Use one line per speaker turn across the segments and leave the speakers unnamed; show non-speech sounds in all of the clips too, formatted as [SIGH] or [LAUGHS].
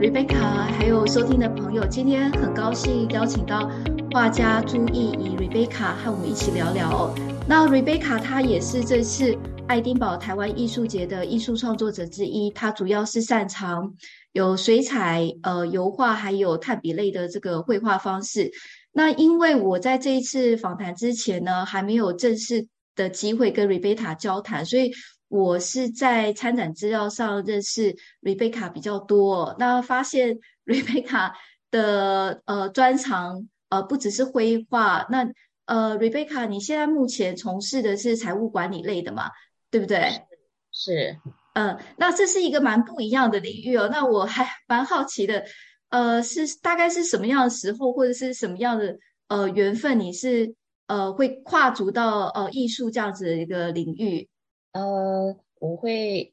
Rebecca，还有收听的朋友，今天很高兴邀请到画家朱亦宜 Rebecca 和我们一起聊聊哦。那 Rebecca 她也是这次爱丁堡台湾艺术节的艺术创作者之一，她主要是擅长有水彩、呃油画，还有炭笔类的这个绘画方式。那因为我在这一次访谈之前呢，还没有正式的机会跟 Rebecca 交谈，所以。我是在参展资料上认识 Rebecca 比较多，那发现 [LAUGHS] Rebecca 的呃专长呃不只是绘画，那呃 Rebecca 你现在目前从事的是财务管理类的嘛，对不对？
是，
嗯、呃，那这是一个蛮不一样的领域哦。那我还 [LAUGHS] 蛮好奇的，呃，是大概是什么样的时候，或者是什么样的呃缘分，你是呃会跨足到呃艺术这样子的一个领域？
呃，我会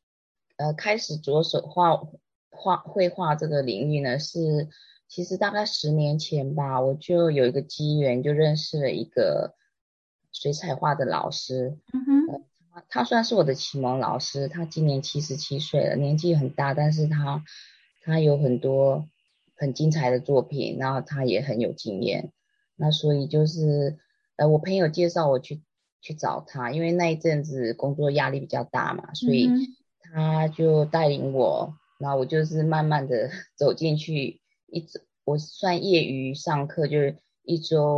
呃开始着手画画绘画这个领域呢，是其实大概十年前吧，我就有一个机缘，就认识了一个水彩画的老师。
嗯哼，
呃，他他算是我的启蒙老师，他今年七十七岁了，年纪很大，但是他他有很多很精彩的作品，然后他也很有经验。那所以就是呃，我朋友介绍我去。去找他，因为那一阵子工作压力比较大嘛，所以他就带领我，然后我就是慢慢的 [LAUGHS] 走进去，一直我算业余上课，就是一周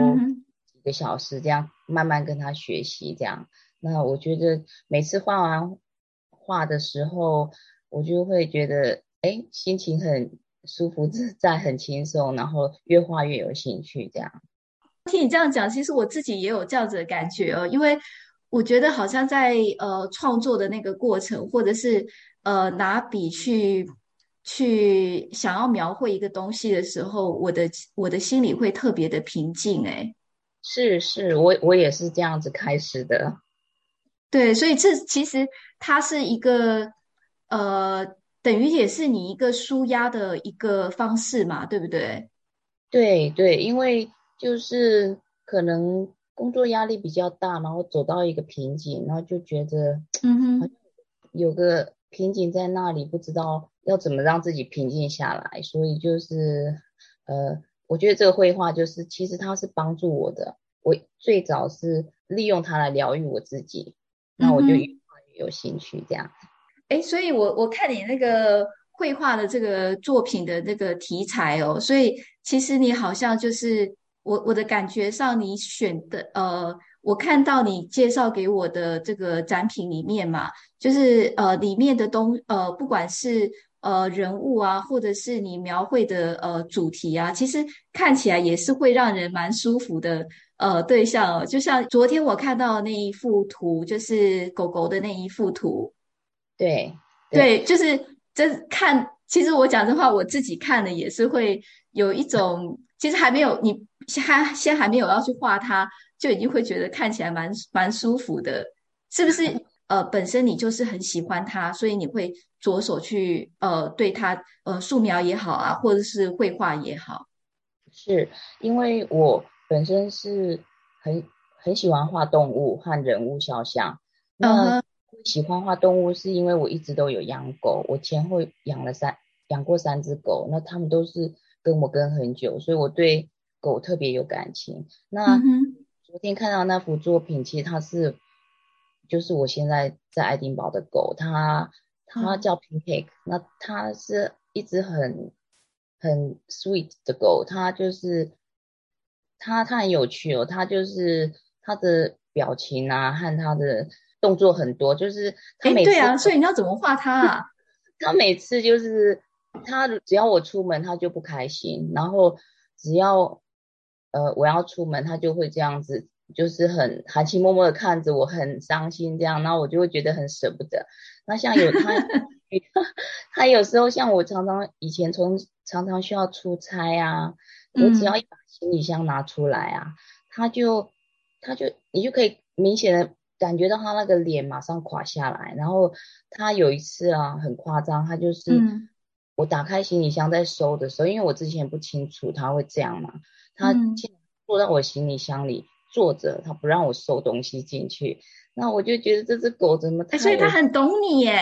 几个小时这样，慢慢跟他学习这样。那我觉得每次画完画的时候，我就会觉得，哎，心情很舒服自在，很轻松，然后越画越有兴趣这样。
听你这样讲，其实我自己也有这样子的感觉哦，因为我觉得好像在呃创作的那个过程，或者是呃拿笔去去想要描绘一个东西的时候，我的我的心里会特别的平静。哎，
是是，我我也是这样子开始的。
对，所以这其实它是一个呃，等于也是你一个舒压的一个方式嘛，对不对？
对对，因为。就是可能工作压力比较大，然后走到一个瓶颈，然后就觉得，嗯哼，有个瓶颈在那里，不知道要怎么让自己平静下来，所以就是，呃，我觉得这个绘画就是，其实它是帮助我的。我最早是利用它来疗愈我自己，那我就越画越有兴趣这样。
哎，所以我我看你那个绘画的这个作品的那个题材哦，所以其实你好像就是。我我的感觉上，你选的呃，我看到你介绍给我的这个展品里面嘛，就是呃里面的东呃，不管是呃人物啊，或者是你描绘的呃主题啊，其实看起来也是会让人蛮舒服的呃对象。就像昨天我看到的那一幅图，就是狗狗的那一幅图，
对
对，对，就是这看，其实我讲真话，我自己看了也是会有一种，其实还没有你。先先还没有要去画它，就已经会觉得看起来蛮蛮舒服的，是不是？呃，本身你就是很喜欢它，所以你会着手去呃对它呃素描也好啊，或者是绘画也好。
是因为我本身是很很喜欢画动物和人物肖像。那喜欢画动物是因为我一直都有养狗，我前后养了三养过三只狗，那它们都是跟我跟很久，所以我对。狗特别有感情。那昨天看到那幅作品，其实它是，就是我现在在爱丁堡的狗，它它叫 Pancake，那它是一只很很 sweet 的狗，它就是它它很有趣哦，它就是它的表情啊和它的动作很多，就是它每次，
对啊，所以你要怎么画它啊？[LAUGHS]
它每次就是它只要我出门，它就不开心，然后只要。呃，我要出门，他就会这样子，就是很含情脉脉的看着我，很伤心这样，然后我就会觉得很舍不得。那像有他，[LAUGHS] 他有时候像我常常以前从常常需要出差啊，我只要一把行李箱拿出来啊，嗯、他就他就你就可以明显的感觉到他那个脸马上垮下来。然后他有一次啊，很夸张，他就是我打开行李箱在收的时候，嗯、因为我之前不清楚他会这样嘛。他坐到我行李箱里坐着，他不让我收东西进去。那我就觉得这只狗怎么太……
所以他很懂你耶。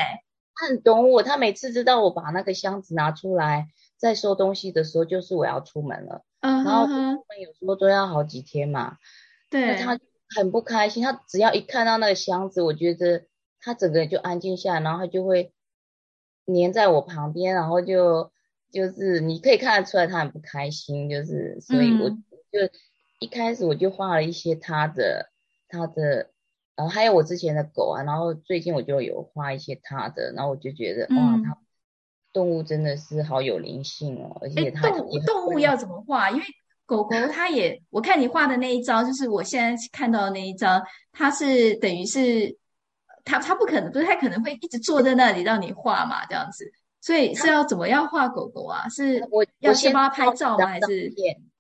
他很懂我，他每次知道我把那个箱子拿出来，在收东西的时候，就是我要出门了。嗯，然后出门有时候都要好几天嘛。
对。
他很不开心，他只要一看到那个箱子，我觉得他整个人就安静下来，然后他就会黏在我旁边，然后就就是你可以看得出来他很不开心，就是所以我就一开始我就画了一些他的他的。然后还有我之前的狗啊，然后最近我就有画一些他的，然后我就觉得、嗯、哇，它动物真的是好有灵性哦，而且它
动物动物要怎么画？因为狗狗 [LAUGHS] 它也，我看你画的那一张，就是我现在看到的那一张，它是等于是它它不可能不太可能会一直坐在那里让你画嘛，这样子，所以是要怎么样画狗狗啊？是我要先帮他拍照吗？还是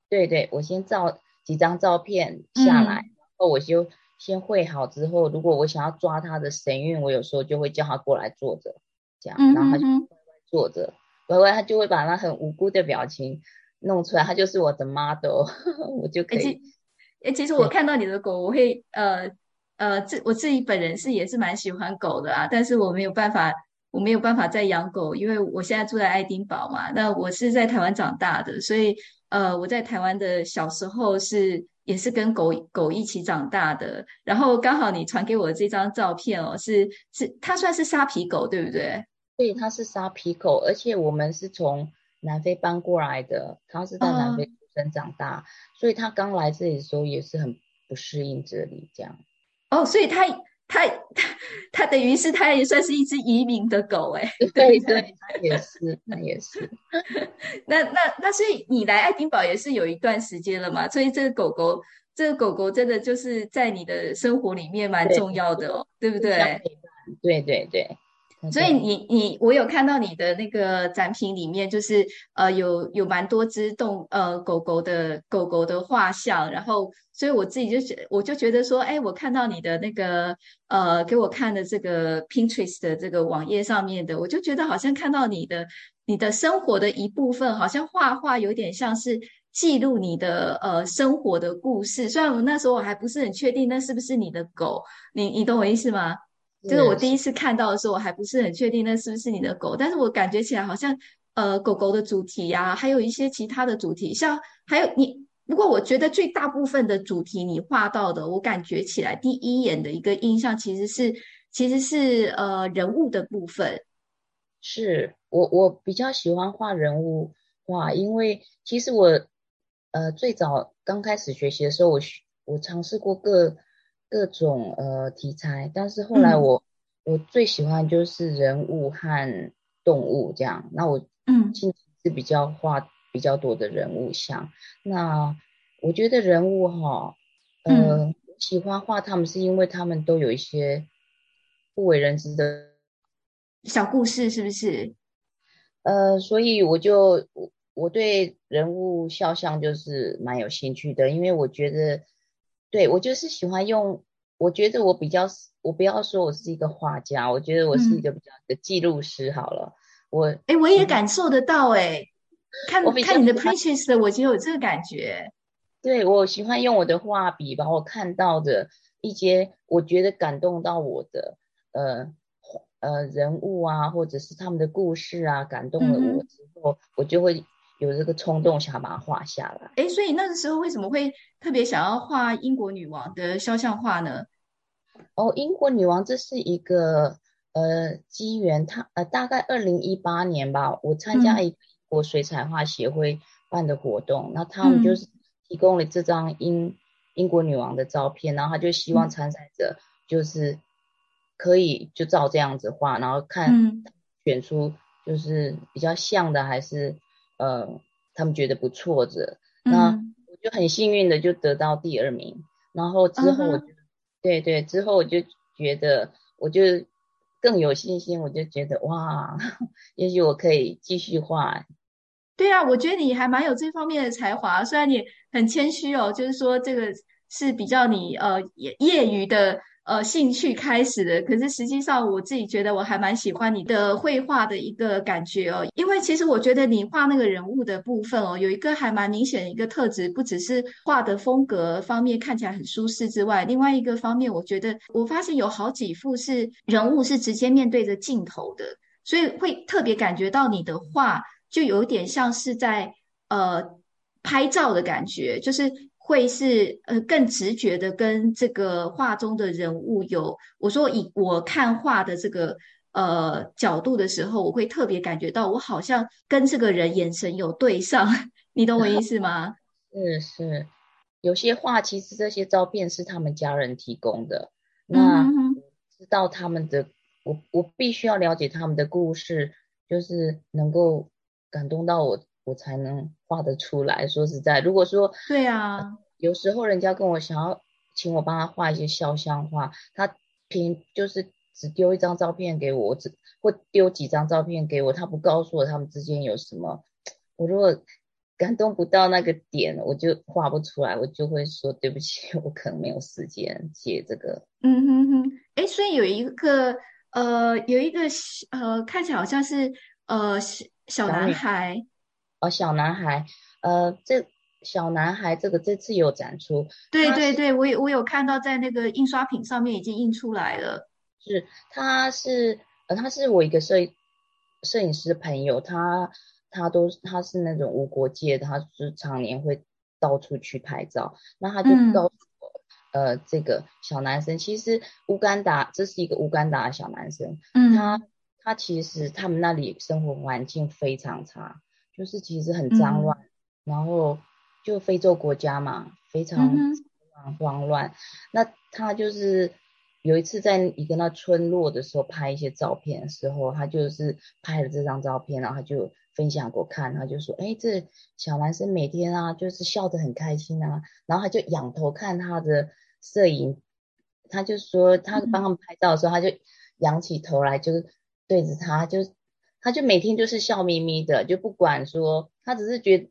对对，我先照几张照片下来，嗯、然后我就。先绘好之后，如果我想要抓他的神韵，我有时候就会叫他过来坐着，这样，然后他就乖乖坐着，乖乖他就会把那很无辜的表情弄出来，他就是我的 model，[LAUGHS] 我就可以。诶、
欸，其实我看到你的狗，我会呃呃自我自己本人是也是蛮喜欢狗的啊，但是我没有办法，我没有办法再养狗，因为我现在住在爱丁堡嘛，那我是在台湾长大的，所以呃我在台湾的小时候是。也是跟狗狗一起长大的，然后刚好你传给我的这张照片哦，是是它算是沙皮狗对不对？
对，它是沙皮狗，而且我们是从南非搬过来的，它是在南非出生长大，哦、所以它刚来这里的时候也是很不适应这里这样。
哦，所以它。它它它等于是它也算是一只移民的狗哎，
对对，它也是，那也是。[LAUGHS]
那那那所以你来爱丁堡也是有一段时间了嘛？所以这个狗狗，这个狗狗真的就是在你的生活里面蛮重要的哦，对，对不对？
对对对。
所以你你我有看到你的那个展品里面，就是呃有有蛮多只动呃狗狗的狗狗的画像，然后所以我自己就觉我就觉得说，哎，我看到你的那个呃给我看的这个 Pinterest 的这个网页上面的，我就觉得好像看到你的你的生活的一部分，好像画画有点像是记录你的呃生活的故事。虽然我那时候我还不是很确定那是不是你的狗，你你懂我意思吗？就是我第一次看到的时候，我还不是很确定那是不是你的狗，但是我感觉起来好像，呃，狗狗的主题呀、啊，还有一些其他的主题，像还有你，不过我觉得最大部分的主题你画到的，我感觉起来第一眼的一个印象其实是，其实是呃人物的部分。
是我我比较喜欢画人物画，因为其实我呃最早刚开始学习的时候，我我尝试过各。各种呃题材，但是后来我、嗯、我最喜欢就是人物和动物这样。那我嗯，近期是比较画比较多的人物像。那我觉得人物哈，呃，嗯、喜欢画他们是因为他们都有一些不为人知的
小故事，是不是？
呃，所以我就我我对人物肖像就是蛮有兴趣的，因为我觉得。对，我就是喜欢用，我觉得我比较，我不要说我是一个画家，我觉得我是一个比较的记录师好了。嗯、我
哎，我也感受得到哎，看看你的的，我就有这个感觉。
对，我喜欢用我的画笔，把我看到的一些我觉得感动到我的呃呃人物啊，或者是他们的故事啊，感动了我之后，嗯、我就会。有这个冲动，想要把它画下来。
哎，所以那个时候为什么会特别想要画英国女王的肖像画呢？
哦，英国女王这是一个呃机缘，她呃大概二零一八年吧，我参加一个英国水彩画协会办的活动，那、嗯、他们就是提供了这张英英国女王的照片，然后他就希望参赛者就是可以就照这样子画，然后看选出就是比较像的还是。呃，他们觉得不错的，嗯、那我就很幸运的就得到第二名。然后之后我就，uh huh. 对对，之后我就觉得，我就更有信心，我就觉得哇，[LAUGHS] 也许我可以继续画。
对啊，我觉得你还蛮有这方面的才华，虽然你很谦虚哦，就是说这个是比较你呃业业余的。呃，兴趣开始的，可是实际上我自己觉得我还蛮喜欢你的绘画的一个感觉哦，因为其实我觉得你画那个人物的部分哦，有一个还蛮明显的一个特质，不只是画的风格方面看起来很舒适之外，另外一个方面，我觉得我发现有好几幅是人物是直接面对着镜头的，所以会特别感觉到你的画就有点像是在呃拍照的感觉，就是会是呃更直觉的跟这个画中的人物有，我说以我看画的这个呃角度的时候，我会特别感觉到我好像跟这个人眼神有对上，[LAUGHS] 你懂我意思吗？[LAUGHS]
是是，有些画其实这些照片是他们家人提供的，那知道他们的。我我必须要了解他们的故事，就是能够感动到我，我才能画得出来。说实在，如果说
对啊，
有时候人家跟我想要请我帮他画一些肖像画，他凭就是只丢一张照片给我，只或丢几张照片给我，他不告诉我他们之间有什么。我如果感动不到那个点，我就画不出来，我就会说对不起，我可能没有时间接这个。
嗯哼哼，哎，所以有一个。呃，有一个呃，看起来好像是呃小小男孩，
哦，小男孩，呃，这小男孩这个这次有展出，
对对对，我有我有看到在那个印刷品上面已经印出来了，
是，他是呃，他是我一个摄摄影师朋友，他他都他是那种无国界的，他是常年会到处去拍照，那他就告诉。嗯呃，这个小男生其实乌干达，这是一个乌干达的小男生。嗯，他他其实他们那里生活环境非常差，就是其实很脏乱，嗯、然后就非洲国家嘛，非常慌乱。嗯、那他就是有一次在一个那村落的时候拍一些照片的时候，他就是拍了这张照片，然后他就分享给我看，他就说：“哎，这小男生每天啊，就是笑得很开心啊。”然后他就仰头看他的。摄影，他就说他帮他们拍照的时候，嗯、他就仰起头来，就是对着他，就他就每天就是笑眯眯的，就不管说，他只是觉得，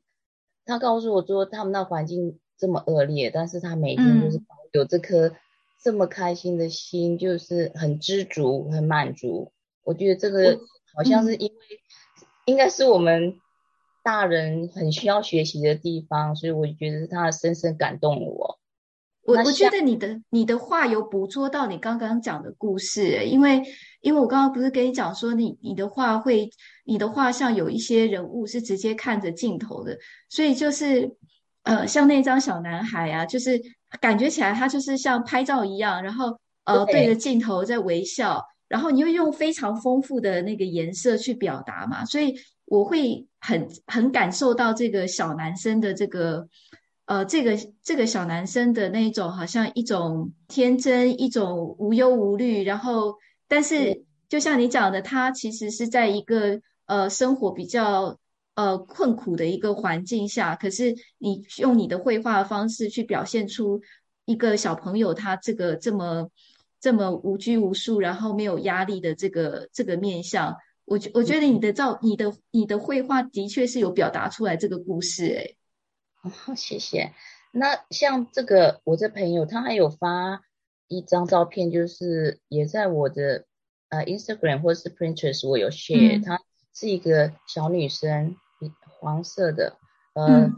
他告诉我说他们那环境这么恶劣，但是他每天就是有这颗这么开心的心，嗯、就是很知足、很满足。我觉得这个好像是因为，嗯、应该是我们大人很需要学习的地方，所以我觉得他深深感动了我。
我我觉得你的你的话有捕捉到你刚刚讲的故事，因为因为我刚刚不是跟你讲说你你的画会你的画像有一些人物是直接看着镜头的，所以就是呃像那张小男孩啊，就是感觉起来他就是像拍照一样，然后呃对着镜头在微笑，然后你又用非常丰富的那个颜色去表达嘛，所以我会很很感受到这个小男生的这个。呃，这个这个小男生的那种，好像一种天真，一种无忧无虑。然后，但是就像你讲的，他其实是在一个呃生活比较呃困苦的一个环境下，可是你用你的绘画的方式去表现出一个小朋友他这个这么这么无拘无束，然后没有压力的这个这个面相。我觉我觉得你的照你的你的绘画的确是有表达出来这个故事，诶。
好，谢谢。那像这个，我这朋友他还有发一张照片，就是也在我的呃 Instagram 或者是 Pinterest 我有 share，她、嗯、是一个小女生，黄色的，呃，嗯、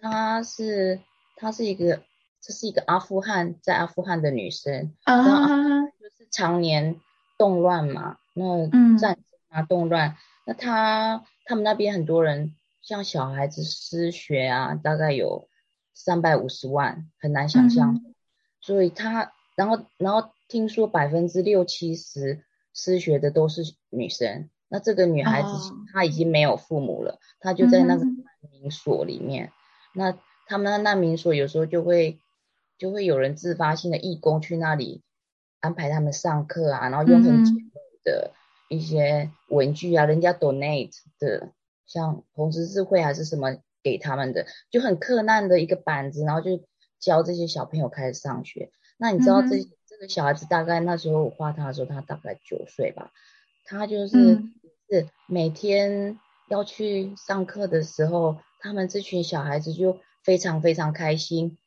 她是她是一个，这是一个阿富汗在阿富汗的女生，啊，就是常年动乱嘛，那战争啊动乱，那她他们那边很多人。像小孩子失学啊，大概有三百五十万，很难想象。嗯、所以他，然后，然后听说百分之六七十失学的都是女生。那这个女孩子她已经没有父母了，她、哦、就在那个难民所里面。嗯、那他们的难民所有时候就会，就会有人自发性的义工去那里安排他们上课啊，然后用很简陋的一些文具啊，人家 donate 的。像红十字会还是什么给他们的，就很克难的一个板子，然后就教这些小朋友开始上学。那你知道这、嗯、这个小孩子大概那时候我画他的时候，他大概九岁吧，他就是、嗯、是每天要去上课的时候，他们这群小孩子就非常非常开心，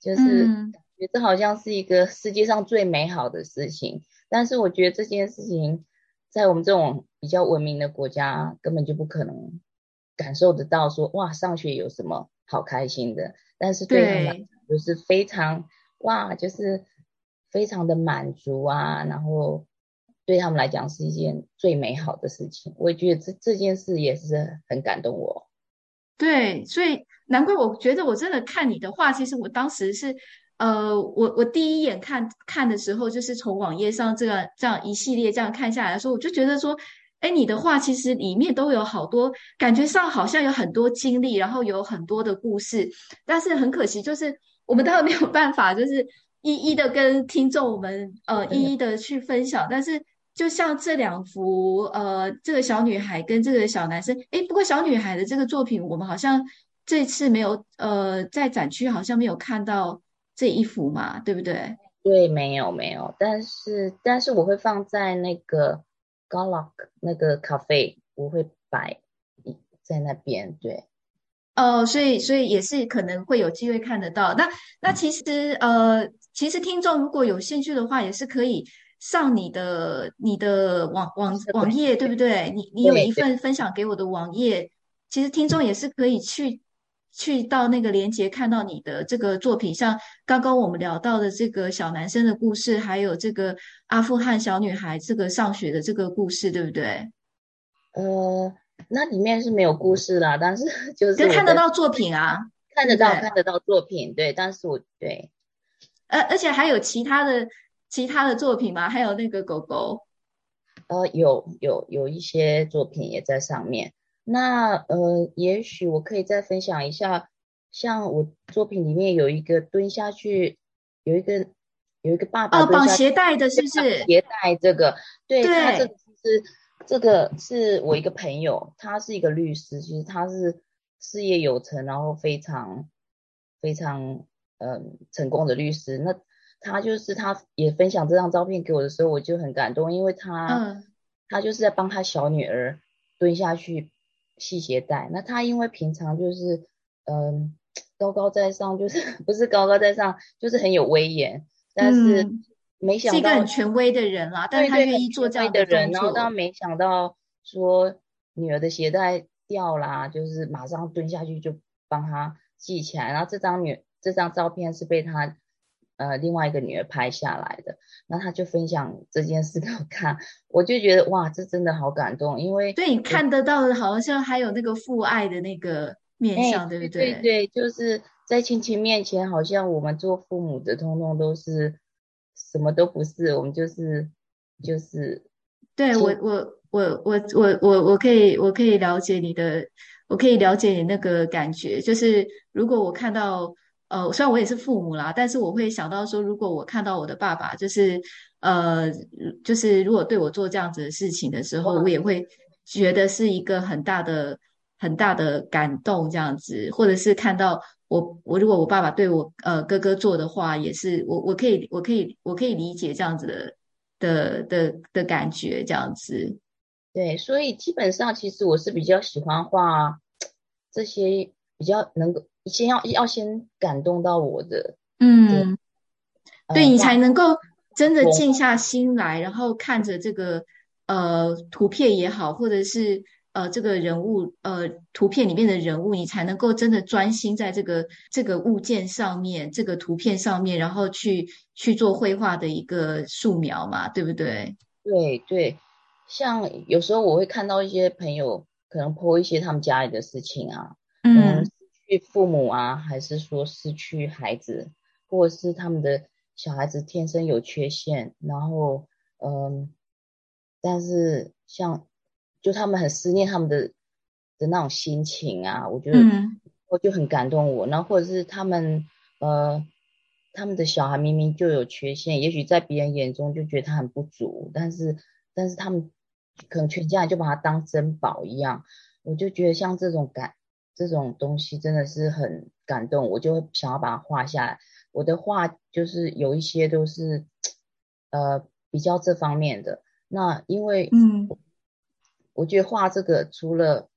就是感觉这好像是一个世界上最美好的事情。但是我觉得这件事情。在我们这种比较文明的国家，根本就不可能感受得到说哇，上学有什么好开心的。但是对他们来讲，就是非常哇，就是非常的满足啊，然后对他们来讲是一件最美好的事情。我也觉得这这件事也是很感动我。
对，所以难怪我觉得我真的看你的话，其实我当时是，呃，我我第一眼看看的时候，就是从网页上这样这样一系列这样看下来的时候，我就觉得说，哎，你的画其实里面都有好多，感觉上好像有很多经历，然后有很多的故事，但是很可惜，就是我们当然没有办法，就是一一的跟听众我们呃一一的去分享，但是。就像这两幅，呃，这个小女孩跟这个小男生，哎，不过小女孩的这个作品，我们好像这次没有，呃，在展区好像没有看到这一幅嘛，对不对？
对，没有没有，但是但是我会放在那个 Garlock 那个咖啡，我会摆在那边，对。
哦，所以所以也是可能会有机会看得到。那那其实，呃，其实听众如果有兴趣的话，也是可以。上你的你的网网网页对不对？你你有一份分享给我的网页，其实听众也是可以去去到那个链接看到你的这个作品，像刚刚我们聊到的这个小男生的故事，还有这个阿富汗小女孩这个上学的这个故事，对不对？
呃，那里面是没有故事啦，但是 [LAUGHS] 就是
看得到作品啊，
看得到看得到作品，对，但是我对，
而，而且还有其他的。其他的作品吗？还有那个狗狗，
呃，有有有一些作品也在上面。那呃，也许我可以再分享一下，像我作品里面有一个蹲下去，有一个有一个爸爸
哦，绑鞋带的是不是？
鞋带这个，对，
对
他这个是这个是我一个朋友，他是一个律师，其实他是事业有成，然后非常非常嗯、呃、成功的律师。那他就是，他也分享这张照片给我的时候，我就很感动，因为他，嗯、他就是在帮他小女儿蹲下去系鞋带。那他因为平常就是，嗯，高高在上，就是 [LAUGHS] 不是高高在上，就是很有威严，但是没想到、嗯、是一个
很权威的人啦，但是他愿意做这样的，
的人，然后他没想到说女儿的鞋带掉啦，就是马上蹲下去就帮他系起来。然后这张女这张照片是被他。呃，另外一个女儿拍下来的，那她就分享这件事给我看，我就觉得哇，这真的好感动，因为
对你看得到的，好像还有那个父爱的那个面相，欸、对不对？
对对，就是在亲戚面前，好像我们做父母的，通通都是什么都不是，我们就是就是。
对我我我我我我我可以我可以了解你的，我可以了解你那个感觉，就是如果我看到。呃，虽然我也是父母啦，但是我会想到说，如果我看到我的爸爸，就是呃，就是如果对我做这样子的事情的时候，我也会觉得是一个很大的、很大的感动，这样子，或者是看到我，我如果我爸爸对我呃哥哥做的话，也是我我可以我可以我可以理解这样子的的的的感觉，这样子。
对，所以基本上其实我是比较喜欢画这些比较能够。先要要先感动到我的，
嗯，对、呃、你才能够真的静下心来，然后看着这个呃图片也好，或者是呃这个人物呃图片里面的人物，你才能够真的专心在这个这个物件上面，这个图片上面，然后去去做绘画的一个素描嘛，对不对？
对对，像有时候我会看到一些朋友可能 po 一些他们家里的事情啊，嗯。失去父母啊，还是说失去孩子，或者是他们的小孩子天生有缺陷，然后嗯，但是像就他们很思念他们的的那种心情啊，我觉得我就很感动我。然后或者是他们呃，他们的小孩明明就有缺陷，也许在别人眼中就觉得他很不足，但是但是他们可能全家人就把他当珍宝一样，我就觉得像这种感。这种东西真的是很感动，我就会想要把它画下来。我的画就是有一些都是，呃，比较这方面的。那因为，嗯，我觉得画这个除了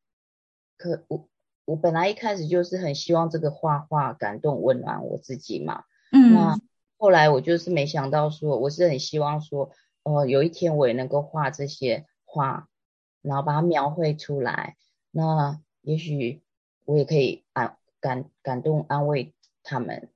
可我我本来一开始就是很希望这个画画感动温暖我自己嘛。嗯。那后来我就是没想到说，我是很希望说，呃，有一天我也能够画这些画，然后把它描绘出来。那也许。我也可以安感感动安慰他们，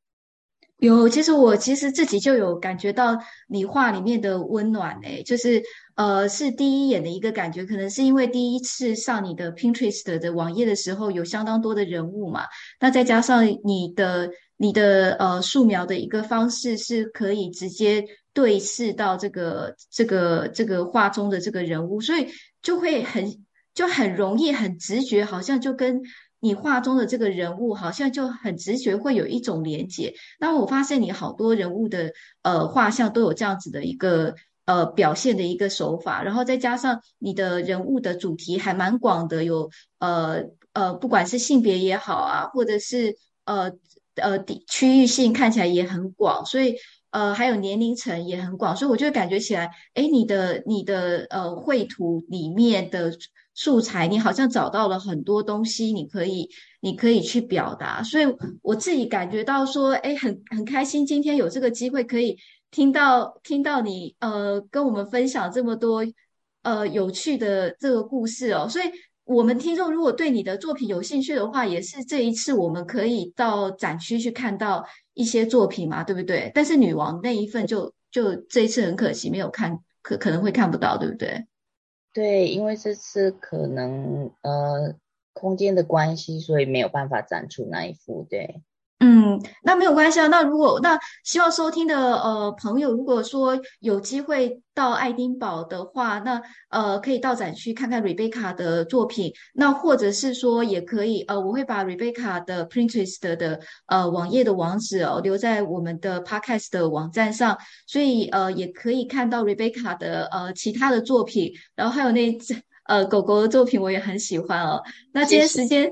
有，其实我其实自己就有感觉到你画里面的温暖诶，就是呃，是第一眼的一个感觉，可能是因为第一次上你的 Pinterest 的网页的时候，有相当多的人物嘛，那再加上你的你的呃素描的一个方式是可以直接对视到这个这个这个画中的这个人物，所以就会很就很容易很直觉，好像就跟。你画中的这个人物好像就很直觉会有一种连结。那我发现你好多人物的呃画像都有这样子的一个呃表现的一个手法，然后再加上你的人物的主题还蛮广的，有呃呃不管是性别也好啊，或者是呃呃地区域性看起来也很广，所以呃还有年龄层也很广，所以我就感觉起来，诶，你的你的呃绘图里面的。素材，你好像找到了很多东西，你可以，你可以去表达。所以我自己感觉到说，哎，很很开心，今天有这个机会可以听到听到你呃跟我们分享这么多呃有趣的这个故事哦。所以我们听众如果对你的作品有兴趣的话，也是这一次我们可以到展区去看到一些作品嘛，对不对？但是女王那一份就就这一次很可惜没有看，可可能会看不到，对不对？
对，因为这次可能呃空间的关系，所以没有办法展出那一幅。对，
嗯，那没有关系啊。那如果那希望收听的呃朋友，如果说有机会到爱丁堡的话，那呃可以到展区看看 Rebecca 的作品。那或者是说也可以呃，我会把 Rebecca 的 Pinterest 的呃网页的网址哦留在我们的 Podcast 的网站上，所以呃也可以看到 Rebecca 的呃其他的作品，然后还有那呃，狗狗的作品我也很喜欢哦。那今天时间，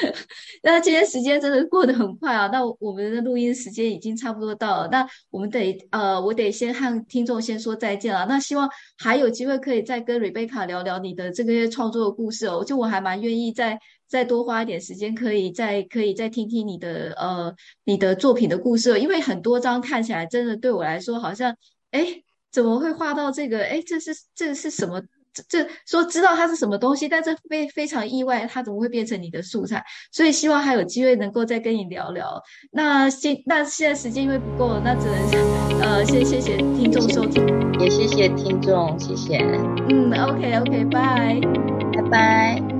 [LAUGHS] 那今天时间真的过得很快啊。那我们的录音时间已经差不多到了，那我们得呃，我得先和听众先说再见了。那希望还有机会可以再跟 Rebecca 聊聊你的这个创作的故事哦。就我还蛮愿意再再多花一点时间，可以再可以再听听你的呃你的作品的故事哦。因为很多张看起来真的对我来说好像，哎，怎么会画到这个？哎，这是这是什么？这说知道它是什么东西，但是非非常意外，它怎么会变成你的素材？所以希望还有机会能够再跟你聊聊。那现那现在时间因为不够了，那只能呃先谢谢听众收听，
也谢谢听众，谢谢。
嗯，OK OK，拜拜。
拜拜。